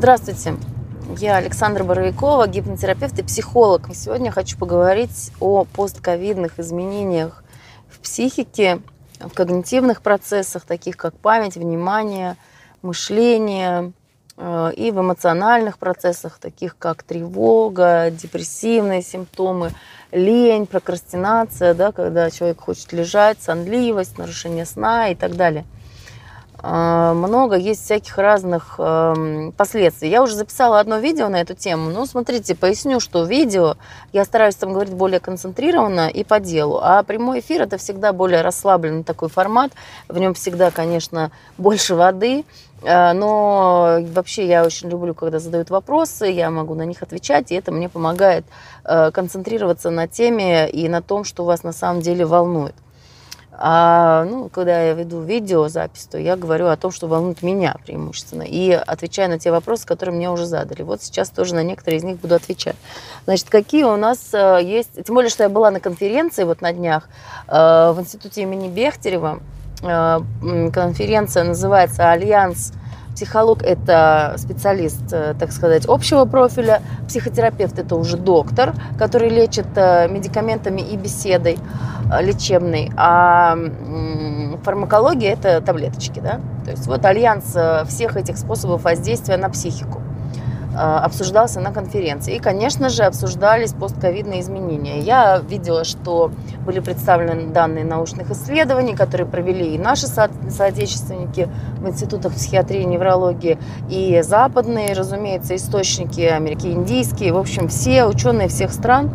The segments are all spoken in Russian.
Здравствуйте, я Александра Боровикова, гипнотерапевт и психолог. Сегодня хочу поговорить о постковидных изменениях в психике, в когнитивных процессах, таких как память, внимание, мышление, э, и в эмоциональных процессах, таких как тревога, депрессивные симптомы, лень, прокрастинация, да, когда человек хочет лежать, сонливость, нарушение сна и так далее – много есть всяких разных эм, последствий. Я уже записала одно видео на эту тему. Ну, смотрите, поясню, что видео я стараюсь там говорить более концентрированно и по делу. А прямой эфир это всегда более расслабленный такой формат. В нем всегда, конечно, больше воды. Э, но вообще я очень люблю, когда задают вопросы, я могу на них отвечать, и это мне помогает э, концентрироваться на теме и на том, что вас на самом деле волнует. А ну, когда я веду видеозапись, то я говорю о том, что волнует меня преимущественно. И отвечаю на те вопросы, которые мне уже задали. Вот сейчас тоже на некоторые из них буду отвечать. Значит, какие у нас э, есть... Тем более, что я была на конференции вот на днях э, в институте имени Бехтерева. Э, конференция называется «Альянс Психолог – это специалист, так сказать, общего профиля. Психотерапевт – это уже доктор, который лечит медикаментами и беседой. Э, лечебный, а фармакология – это таблеточки, да? То есть вот альянс э, всех этих способов воздействия на психику э, обсуждался на конференции. И, конечно же, обсуждались постковидные изменения. Я видела, что были представлены данные научных исследований, которые провели и наши со- соотечественники в институтах психиатрии и неврологии, и западные, разумеется, источники, американские, индийские. В общем, все ученые всех стран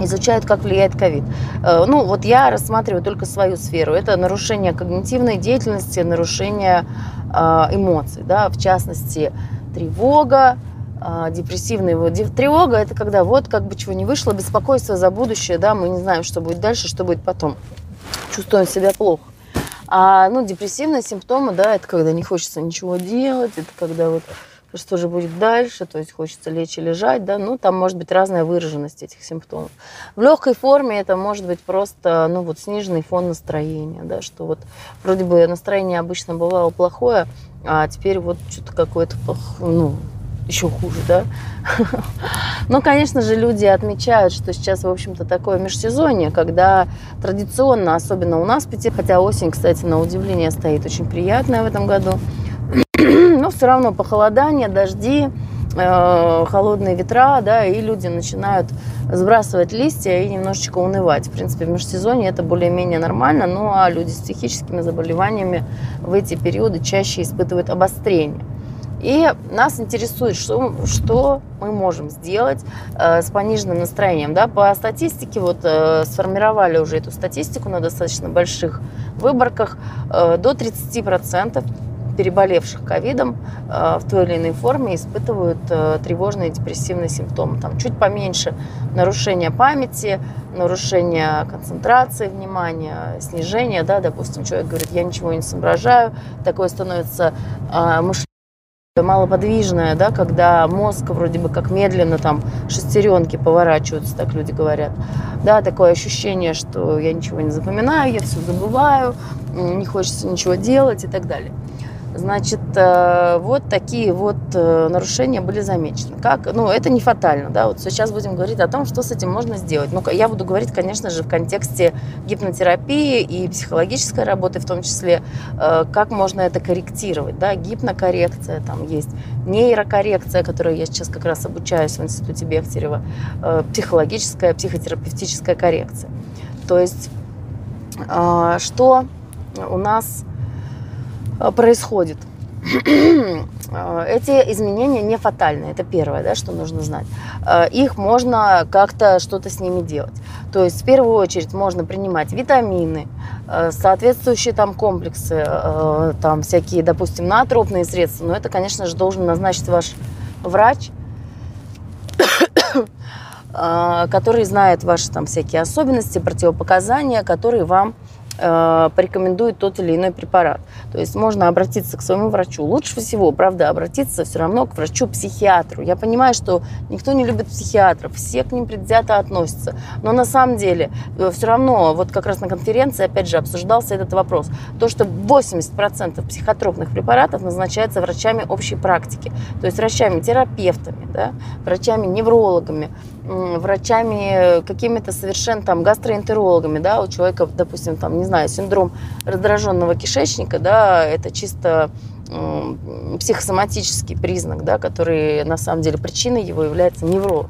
изучают, как влияет ковид. Э, ну, вот я рассматриваю только свою сферу. Это нарушение когнитивной деятельности, нарушение э, эмоций, да, в частности, тревога, э, депрессивная вот, тревога это когда вот как бы чего не вышло, беспокойство за будущее, да, мы не знаем, что будет дальше, что будет потом. Чувствуем себя плохо. А ну, депрессивные симптомы, да, это когда не хочется ничего делать, это когда вот что же будет дальше, то есть хочется лечь и лежать, да, ну, там может быть разная выраженность этих симптомов. В легкой форме это может быть просто, ну, вот сниженный фон настроения, да, что вот вроде бы настроение обычно бывало плохое, а теперь вот что-то какое-то, ну, еще хуже, да. Но, конечно же, люди отмечают, что сейчас, в общем-то, такое межсезонье, когда традиционно, особенно у нас в Пяти, хотя осень, кстати, на удивление стоит очень приятная в этом году, но все равно похолодание, дожди, э, холодные ветра, да, и люди начинают сбрасывать листья и немножечко унывать. В принципе, в межсезонье это более-менее нормально, ну а люди с психическими заболеваниями в эти периоды чаще испытывают обострение. И нас интересует, что, что мы можем сделать э, с пониженным настроением. Да? По статистике, вот э, сформировали уже эту статистику на достаточно больших выборках, э, до 30% переболевших ковидом э, в той или иной форме испытывают э, тревожные депрессивные симптомы. Там чуть поменьше нарушение памяти, нарушение концентрации внимания, снижение, да, допустим, человек говорит, я ничего не соображаю, такое становится э, мышление малоподвижное, да, когда мозг вроде бы как медленно там шестеренки поворачиваются, так люди говорят. Да, такое ощущение, что я ничего не запоминаю, я все забываю, не хочется ничего делать и так далее. Значит, э, вот такие вот э, нарушения были замечены. Как? Ну, это не фатально, да, вот сейчас будем говорить о том, что с этим можно сделать. Ну, я буду говорить, конечно же, в контексте гипнотерапии и психологической работы в том числе, э, как можно это корректировать, да, гипнокоррекция, там есть нейрокоррекция, которую я сейчас как раз обучаюсь в Институте Бехтерева, психологическая, психотерапевтическая коррекция. То есть, что у нас происходит. Э, эти изменения не фатальны, это первое, да, что нужно знать. Э, их можно как-то что-то с ними делать. То есть в первую очередь можно принимать витамины, соответствующие там комплексы, там всякие, допустим, натропные средства, но это, конечно же, должен назначить ваш врач, который знает ваши там всякие особенности, противопоказания, которые вам э, порекомендует тот или иной препарат. То есть можно обратиться к своему врачу. Лучше всего, правда, обратиться все равно к врачу-психиатру. Я понимаю, что никто не любит психиатров, все к ним предвзято относятся. Но на самом деле э, все равно, вот как раз на конференции, опять же, обсуждался этот вопрос. То, что 80% психотропных препаратов назначается врачами общей практики. То есть врачами-терапевтами, да, врачами-неврологами, врачами какими-то совершенно там гастроэнтерологами, да, у человека, допустим, там, не знаю, синдром раздраженного кишечника, да, это чисто психосоматический признак, да, который на самом деле причиной его является невроз.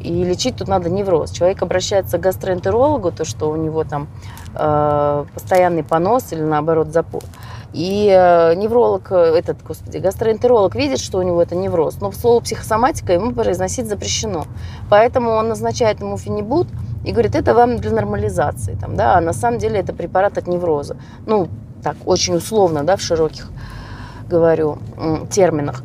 И лечить тут надо невроз. Человек обращается к гастроэнтерологу, то, что у него там э, постоянный понос или наоборот запор. И э, невролог, э, этот, господи, гастроэнтеролог видит, что у него это невроз, но слово психосоматика ему произносить запрещено. Поэтому он назначает ему фенибут и говорит, это вам для нормализации. Там, да? А на самом деле это препарат от невроза. Ну, так, очень условно, да, в широких, говорю, терминах.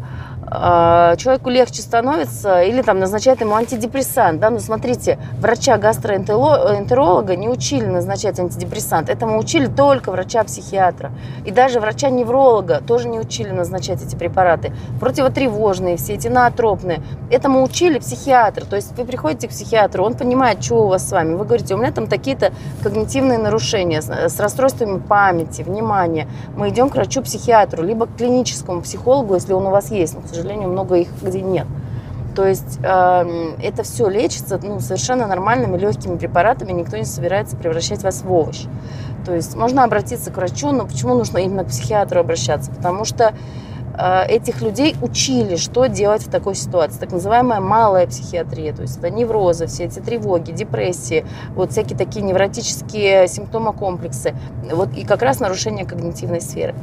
А, человеку легче становится или там назначают ему антидепрессант. Да? Ну, смотрите, врача гастроэнтеролога не учили назначать антидепрессант. Этому учили только врача-психиатра. И даже врача-невролога тоже не учили назначать эти препараты. Противотревожные, все эти наотропные. Этому учили психиатр. То есть вы приходите к психиатру, он понимает, что у вас с вами. Вы говорите, у меня там такие-то когнитивные нарушения с расстройствами памяти, внимания. Мы идем к врачу-психиатру, либо к клиническому психологу, если он у вас есть сожалению, много их где нет. То есть э, это все лечится ну, совершенно нормальными легкими препаратами, никто не собирается превращать вас в овощ. То есть можно обратиться к врачу, но почему нужно именно к психиатру обращаться? Потому что э, этих людей учили, что делать в такой ситуации. Так называемая малая психиатрия, то есть это неврозы, все эти тревоги, депрессии, вот всякие такие невротические симптомы комплексы, вот и как раз нарушение когнитивной сферы.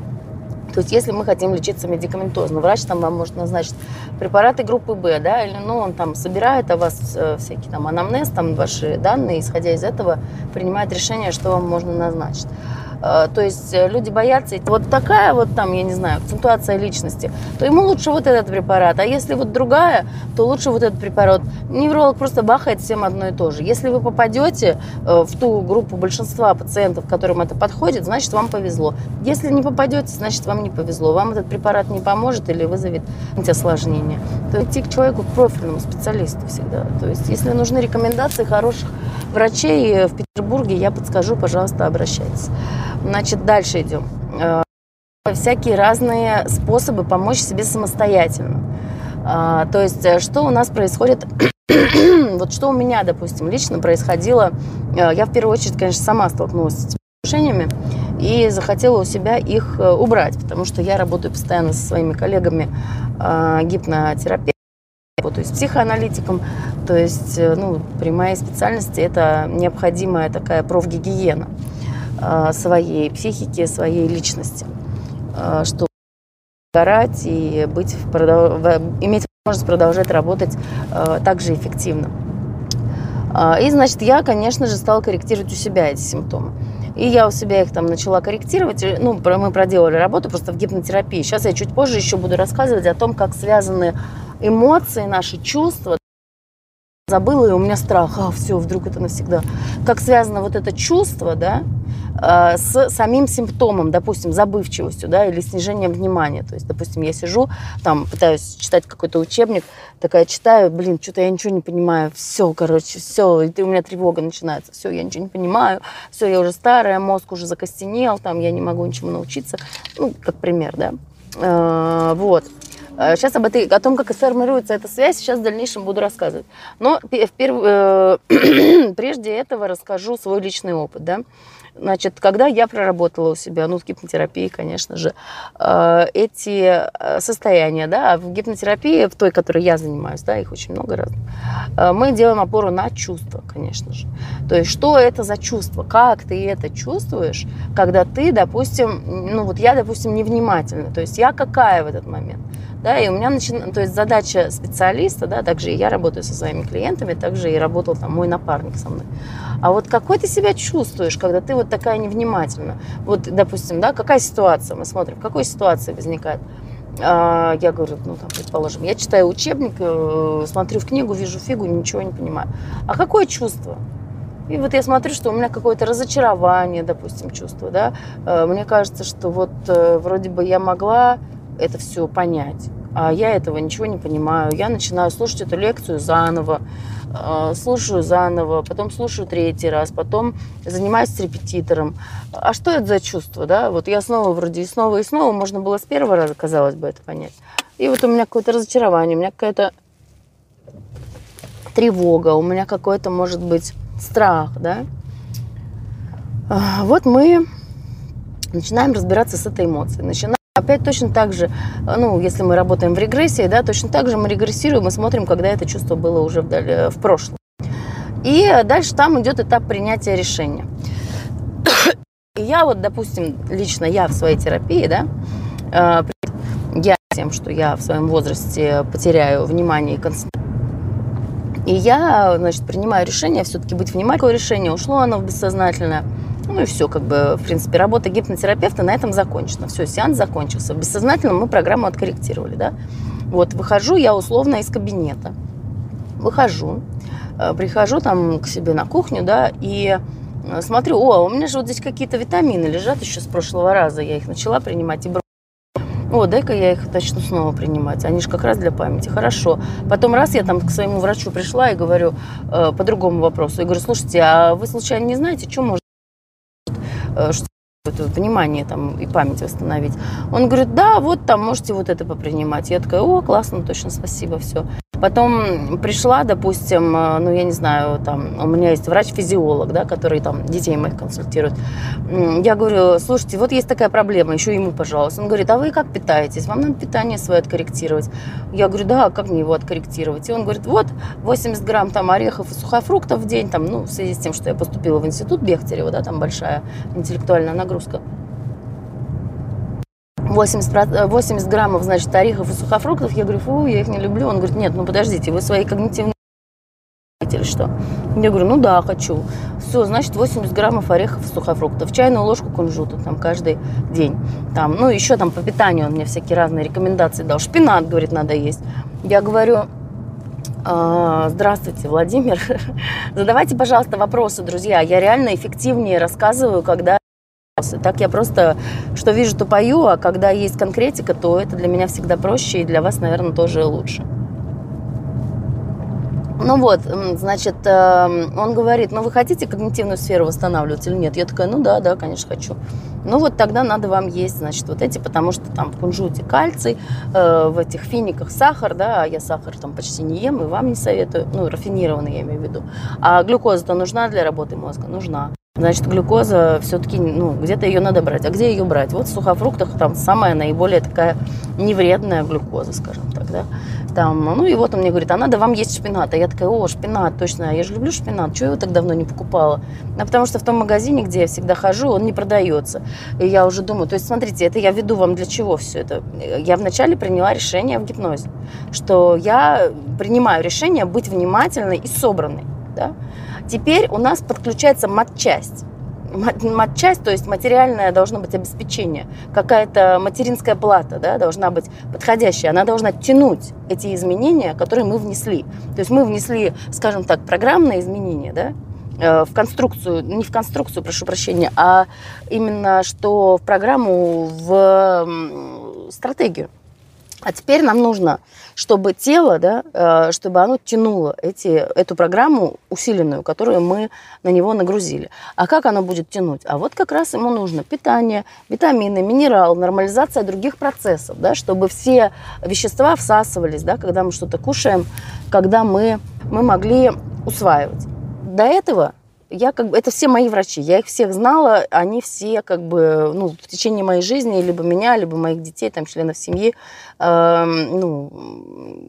То есть, если мы хотим лечиться медикаментозно, врач там вам может назначить препараты группы Б, да, или ну, он там собирает о вас э, всякие там анамнез, там ваши данные, исходя из этого принимает решение, что вам можно назначить. Э, то есть э, люди боятся, вот такая вот там, я не знаю, акцентуация личности, то ему лучше вот этот препарат. А если вот другая, то лучше вот этот препарат. Невролог просто бахает всем одно и то же. Если вы попадете э, в ту группу большинства пациентов, которым это подходит, значит, вам повезло. Если не попадете, значит, вам не повезло. Вам этот препарат не поможет или вызовет осложнения. То идти к человеку, к профильному специалисту всегда. То есть, если нужны рекомендации хороших врачей в Петербурге, я подскажу, пожалуйста, обращайтесь. Значит, дальше идем. Э, всякие разные способы помочь себе самостоятельно. А, то есть, э, что у нас происходит, вот что у меня, допустим, лично происходило, э, я в первую очередь, конечно, сама столкнулась с этими нарушениями и захотела у себя их убрать, потому что я работаю постоянно со своими коллегами гипнотерапевтами, работаю с психоаналитиком, то есть, ну, при моей специальности это необходимая такая профгигиена. А, своей психики, своей личности, а, чтобы горать и быть, иметь возможность продолжать работать а, так же эффективно. И, значит, я, конечно же, стала корректировать у себя эти симптомы. И я у себя их там начала корректировать. Ну, мы проделали работу просто в гипнотерапии. Сейчас я чуть позже еще буду рассказывать о том, как связаны эмоции, наши чувства забыла, и у меня страх, а, все, вдруг это навсегда. Как связано вот это чувство, да, э, с самим симптомом, допустим, забывчивостью, да, или снижением внимания. То есть, допустим, я сижу, там, пытаюсь читать какой-то учебник, такая читаю, блин, что-то я ничего не понимаю, все, короче, все, и у меня тревога начинается, все, я ничего не понимаю, все, я уже старая, мозг уже закостенел, там, я не могу ничему научиться, ну, как пример, да. Э, вот. Сейчас э, об этой, о том, как формируется эта связь, сейчас в дальнейшем буду рассказывать. Но в перв... Э, прежде этого расскажу свой личный опыт. Да? Значит, когда я проработала у себя, ну, в гипнотерапии, конечно же, э, эти состояния, да, в гипнотерапии, в той, которой я занимаюсь, да, их очень много разных, мы делаем опору на чувства, конечно же. То есть, что это за чувство, как ты это чувствуешь, когда ты, допустим, ну, вот я, допустим, невнимательна, то есть, я какая в этот момент, да, и у меня начинается, то есть задача специалиста, да, также и я работаю со своими клиентами, также и работал там мой напарник со мной. А вот какой ты себя чувствуешь, когда ты вот такая невнимательна? Вот, допустим, да, какая ситуация, мы смотрим, в какой ситуации возникает? А, я говорю, ну, там, предположим, я читаю учебник, э, смотрю в книгу, вижу фигу, ничего не понимаю. А какое чувство? И вот я смотрю, что у меня какое-то разочарование, допустим, чувство, да. Э, мне кажется, что вот э, вроде бы я могла это все понять, а я этого ничего не понимаю. Я начинаю слушать эту лекцию заново, э, слушаю заново, потом слушаю третий раз, потом занимаюсь с репетитором. А что это за чувство, да? Вот я снова вроде и снова, и снова, можно было с первого раза, казалось бы, это понять. И вот у меня какое-то разочарование, у меня какая-то тревога, у меня какой-то, может быть, страх, да. А, вот мы начинаем разбираться с этой эмоцией, начинаем Опять точно так же, ну, если мы работаем в регрессии, да, точно так же мы регрессируем и смотрим, когда это чувство было уже в, в прошлом. И дальше там идет этап принятия решения. Я вот, допустим, лично я в своей терапии, да, а, я тем, что я в своем возрасте потеряю внимание и концентрацию, и я, значит, принимаю решение все-таки быть внимательным. Решение ушло оно в бессознательное. Ну и все, как бы, в принципе, работа гипнотерапевта на этом закончена. Все, сеанс закончился. Бессознательно мы программу откорректировали, да. Вот, выхожу я условно из кабинета. Выхожу, э, прихожу там к себе на кухню, да, и э, смотрю, о, у меня же вот здесь какие-то витамины лежат еще с прошлого раза. Я их начала принимать и о, дай-ка я их начну снова принимать. Они же как раз для памяти. Хорошо. Потом раз я там к своему врачу пришла и говорю э, по другому вопросу. Я говорю, слушайте, а вы случайно не знаете, что может что это внимание там и память восстановить. Он говорит, да, вот там можете вот это попринимать. Я такая, о, классно, точно, спасибо, все. Потом пришла, допустим, э, ну, я не знаю, там, у меня есть врач-физиолог, да, который там детей моих консультирует. Я говорю, слушайте, вот есть такая проблема, еще ему, пожалуйста. Он говорит, а вы как питаетесь? Вам надо питание свое откорректировать. Я говорю, да, как мне его откорректировать? И он говорит, вот 80 грамм там орехов и сухофруктов в день, там, ну, в связи с тем, что я поступила в институт Бехтерева, да, там большая интеллектуальная нагрузка. 80, 80 граммов, значит, орехов и сухофруктов. Я говорю, фу, я их не люблю. Он говорит, нет, ну подождите, вы свои когнитивные или что? Я говорю, ну да, хочу. Все, значит, 80 граммов орехов и сухофруктов, чайную ложку кунжута там каждый день. Там, ну, еще там по питанию он мне всякие разные рекомендации дал. Шпинат, говорит, надо есть. Я говорю, «А, Здравствуйте, Владимир. Задавайте, пожалуйста, вопросы, друзья. Я реально эффективнее рассказываю, когда так я просто, что вижу, то пою, а когда есть конкретика, то это для меня всегда проще и для вас, наверное, тоже лучше. Ну вот, значит, эм, он говорит, ну вы хотите когнитивную сферу восстанавливать или нет? Я такая, ну да, да, конечно, хочу. Ну вот тогда надо вам есть, значит, вот эти, потому что там в кунжуте кальций, э, в этих финиках сахар, да, а я сахар там почти не ем и вам не советую, ну, рафинированный я имею в виду. А глюкоза-то нужна для работы мозга? Нужна. Значит, глюкоза все-таки, ну, где-то ее надо брать. А где ее брать? Вот в сухофруктах там самая наиболее такая невредная глюкоза, скажем так, да. Там, ну и вот он мне говорит, а надо вам есть шпинат. А я такая, о, шпинат, точно, я же люблю шпинат, чего я его так давно не покупала? А потому что в том магазине, где я всегда хожу, он не продается. И я уже думаю, то есть, смотрите, это я веду вам для чего все это? Я вначале приняла решение в гипнозе, что я принимаю решение быть внимательной и собранной, да. Теперь у нас подключается матчасть матчасть, то есть материальное должно быть обеспечение, какая-то материнская плата да, должна быть подходящая, она должна тянуть эти изменения, которые мы внесли. То есть мы внесли, скажем так, программные изменения, да, э, в конструкцию, не в конструкцию, прошу прощения, а именно что в программу, в стратегию. А теперь нам нужно чтобы тело, да, э, чтобы оно тянуло эти, эту программу усиленную, которую мы на него нагрузили. А как оно будет тянуть? А вот как раз ему нужно питание, витамины, минерал, нормализация других процессов, да, чтобы все вещества всасывались, да, когда мы что-то кушаем, когда мы, мы могли усваивать. До этого я как бы, это все мои врачи, я их всех знала, они все как бы, ну, в течение моей жизни, либо меня, либо моих детей, там, членов семьи, э, ну,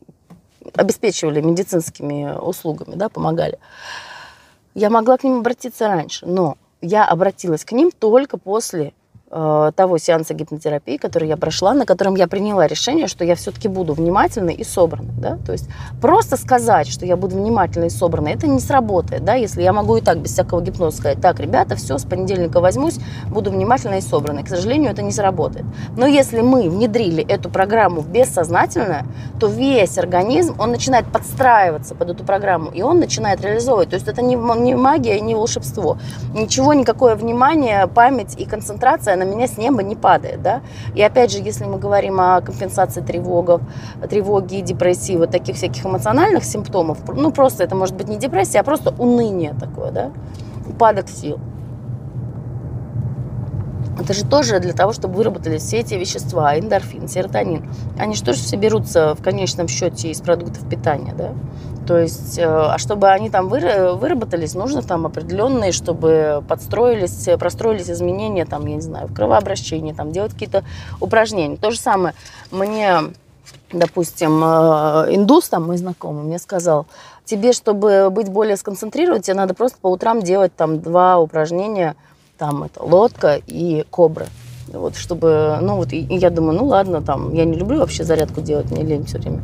обеспечивали медицинскими услугами, да, помогали. Я могла к ним обратиться раньше, но я обратилась к ним только после того сеанса гипнотерапии, который я прошла, на котором я приняла решение, что я все-таки буду внимательной и собранной. Да? То есть просто сказать, что я буду внимательной и собранной, это не сработает. Да? Если я могу и так без всякого гипноза сказать, так, ребята, все, с понедельника возьмусь, буду внимательной и собранной. К сожалению, это не сработает. Но если мы внедрили эту программу бессознательно, то весь организм, он начинает подстраиваться под эту программу, и он начинает реализовывать. То есть это не, не магия, не волшебство. Ничего, никакое внимание, память и концентрация на меня с неба не падает, да. И опять же, если мы говорим о компенсации тревогов, тревоги, депрессии, вот таких всяких эмоциональных симптомов, ну просто это может быть не депрессия, а просто уныние такое, да, упадок сил. Это же тоже для того, чтобы выработали все эти вещества, эндорфин, серотонин. Они же тоже все берутся в конечном счете из продуктов питания, да? То есть, э, а чтобы они там выработались, нужно там определенные, чтобы подстроились, простроились изменения, там, я не знаю, в кровообращении, там, делать какие-то упражнения. То же самое мне, допустим, э, индус, там, мой знакомый, мне сказал, тебе, чтобы быть более сконцентрирован, тебе надо просто по утрам делать там два упражнения, там, это лодка и кобра. Вот, чтобы, ну, вот, и, и я думаю, ну, ладно, там, я не люблю вообще зарядку делать, мне лень все время.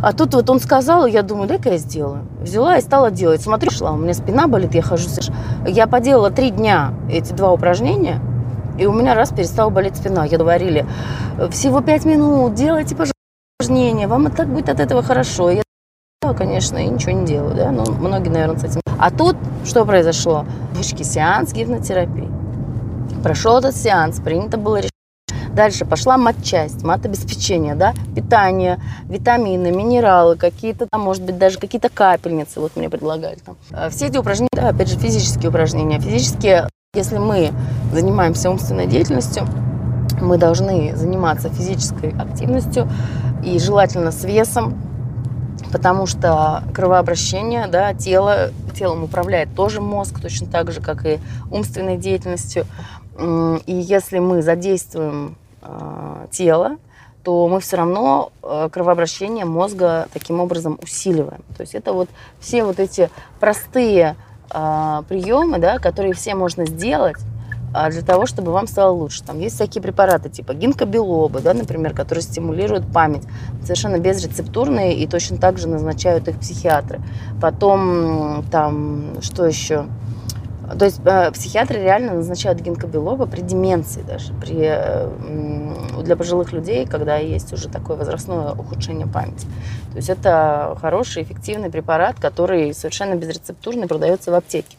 А тут вот он сказал, я думаю, дай-ка я сделаю. Взяла и стала делать. Смотрю, шла, у меня спина болит, я хожу. Я поделала три дня эти два упражнения, и у меня раз перестала болеть спина. Я говорили, всего пять минут, делайте, пожалуйста, упражнения, вам и так будет от этого хорошо. Я да, конечно, и ничего не делаю, да, но многие, наверное, с этим. А тут что произошло? Девочки, сеанс гипнотерапии. Прошел этот сеанс, принято было решение Дальше пошла матчасть, матобеспечение, да, питание, витамины, минералы, какие-то там, может быть, даже какие-то капельницы, вот мне предлагали там. Э, все эти упражнения, да, опять же, физические упражнения. Физические, если мы занимаемся умственной деятельностью, мы должны заниматься физической активностью и желательно с весом, потому что кровообращение, да, тело, телом управляет тоже мозг, точно так же, как и умственной деятельностью. И если мы задействуем э, тело, то мы все равно э, кровообращение мозга таким образом усиливаем. То есть это вот все вот эти простые э, приемы, да, которые все можно сделать для того, чтобы вам стало лучше. Там есть всякие препараты, типа гинкобилобы, да, например, которые стимулируют память, совершенно безрецептурные, и точно так же назначают их психиатры. Потом, там, что еще? То есть э, психиатры реально назначают гинкобилоба при деменции даже, при, э, для пожилых людей, когда есть уже такое возрастное ухудшение памяти. То есть это хороший, эффективный препарат, который совершенно безрецептурный, продается в аптеке.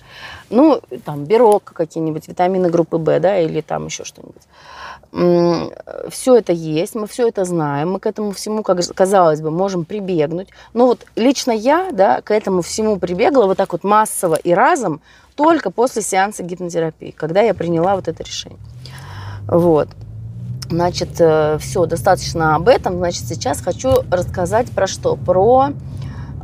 Ну, там, берок, какие-нибудь витамины группы В, да, или там еще что-нибудь все это есть, мы все это знаем, мы к этому всему, как казалось бы, можем прибегнуть. Но вот лично я да, к этому всему прибегла вот так вот массово и разом только после сеанса гипнотерапии, когда я приняла вот это решение. Вот. Значит, э, все, достаточно об этом. Значит, сейчас хочу рассказать про что? Про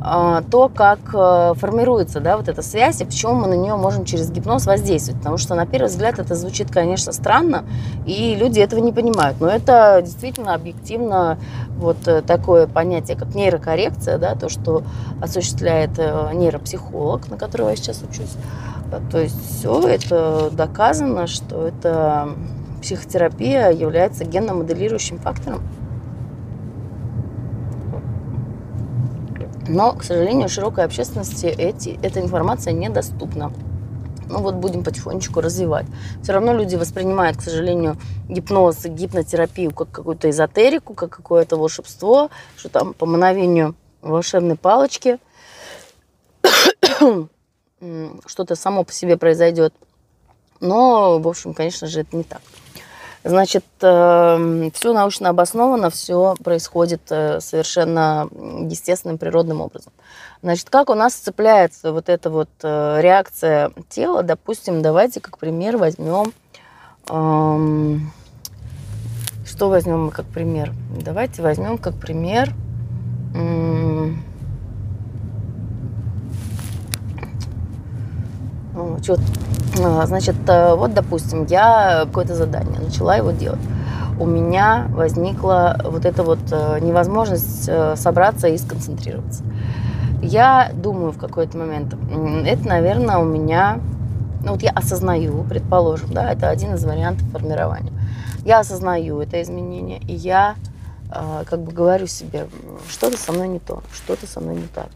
а, то, как э, формируется да, вот эта связь и почему мы на нее можем через гипноз воздействовать. Потому что, на первый взгляд, это звучит, конечно, странно, и люди этого не понимают. Но это действительно объективно вот э, такое понятие, как нейрокоррекция, да, то, что осуществляет э, нейропсихолог, на которого я сейчас учусь. То есть все это доказано, что это психотерапия является генно-моделирующим фактором. Но, к сожалению, широкой общественности эти, эта информация недоступна. Ну вот будем потихонечку развивать. Все равно люди воспринимают, к сожалению, гипноз и гипнотерапию как какую-то эзотерику, как какое-то волшебство, что там по мановению волшебной палочки что-то само по себе произойдет. Но, в общем, конечно же, это не так. Значит, эм, все научно обосновано, все происходит э, совершенно естественным природным образом. Значит, как у нас цепляется вот эта вот э, реакция тела, допустим, давайте как пример возьмем, эм, что возьмем мы как пример? Давайте возьмем как пример, что значит, э, вот, допустим, я какое-то задание начала его делать. У меня возникла вот эта вот э, невозможность э, собраться и сконцентрироваться. Я думаю в какой-то момент, это, наверное, у меня ну вот я осознаю, предположим, да, это один из вариантов формирования. Я осознаю это изменение, и я как бы говорю себе, что-то со мной не то, что-то со мной не так.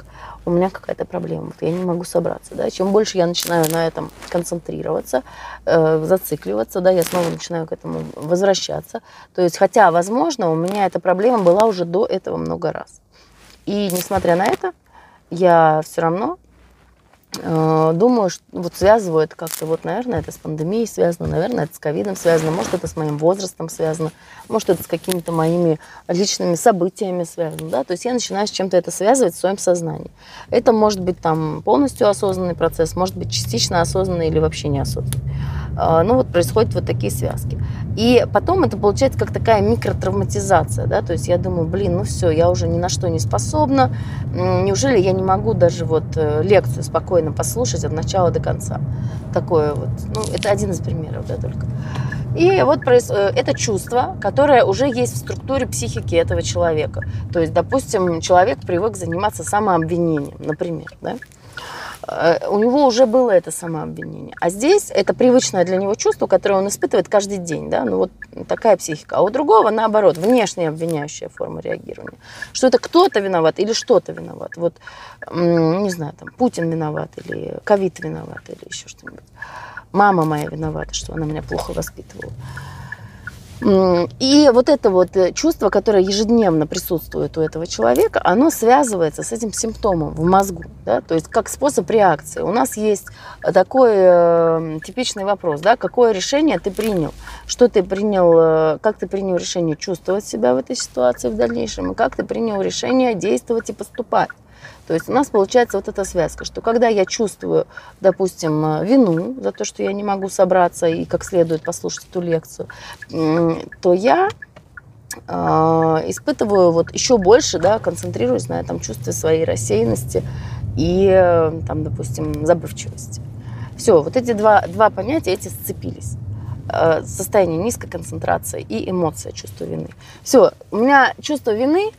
У меня какая-то проблема, вот я не могу собраться, да. Чем больше я начинаю на этом концентрироваться, э, зацикливаться, да, я снова начинаю к этому возвращаться. То есть, хотя, возможно, у меня эта проблема была уже до этого много раз. И несмотря на это, я все равно думаю, что вот связываю это как-то, вот, наверное, это с пандемией связано, наверное, это с ковидом связано, может, это с моим возрастом связано, может, это с какими-то моими личными событиями связано, да, то есть я начинаю с чем-то это связывать в своем сознании. Это может быть там полностью осознанный процесс, может быть частично осознанный или вообще неосознанный. А, ну вот происходят вот такие связки. И потом это получается как такая микротравматизация, да, то есть я думаю, блин, ну все, я уже ни на что не способна, неужели я не могу даже вот э, лекцию спокойно послушать от начала до конца. Такое вот, ну это один из примеров, да, только. И вот э, это чувство, которое уже есть в структуре психики этого человека. То есть, допустим, человек привык заниматься самообвинением, например, да, у него уже было это самообвинение. А здесь это привычное для него чувство, которое он испытывает каждый день. Да? Ну вот такая психика. А у другого, наоборот, внешняя обвиняющая форма реагирования. Что это кто-то виноват или что-то виноват. Вот, не знаю, там, Путин виноват или ковид виноват или еще что-нибудь. Мама моя виновата, что она меня плохо воспитывала. И вот это вот э, чувство, которое ежедневно присутствует у этого человека, оно связывается с этим симптомом в мозгу, да, то есть как способ реакции. У нас есть такой э, типичный вопрос, да, какое решение ты принял, что ты принял, э, как ты принял решение чувствовать себя в этой ситуации в дальнейшем, и как ты принял решение действовать и поступать. То есть у нас получается вот эта связка, что когда я чувствую, допустим, э, вину за то, что я не могу собраться и как следует послушать эту лекцию, то я э, испытываю вот еще больше, да, концентрируюсь на этом чувстве своей рассеянности и, э, там, допустим, забывчивости. Все, вот эти два, два понятия, эти сцепились состояние низкой концентрации и эмоция чувства вины. Все, у меня чувство вины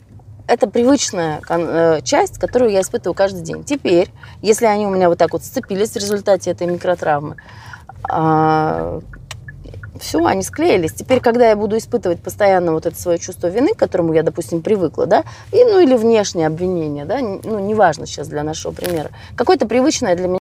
это привычная э, часть, которую я испытываю каждый день. Теперь, если они у меня вот так вот сцепились в результате этой микротравмы, а, все, они склеились. Теперь, когда я буду испытывать постоянно вот это свое чувство вины, к которому я, допустим, привыкла, да, и, ну или внешнее обвинение, да, ну неважно сейчас для нашего примера, какое-то привычное для меня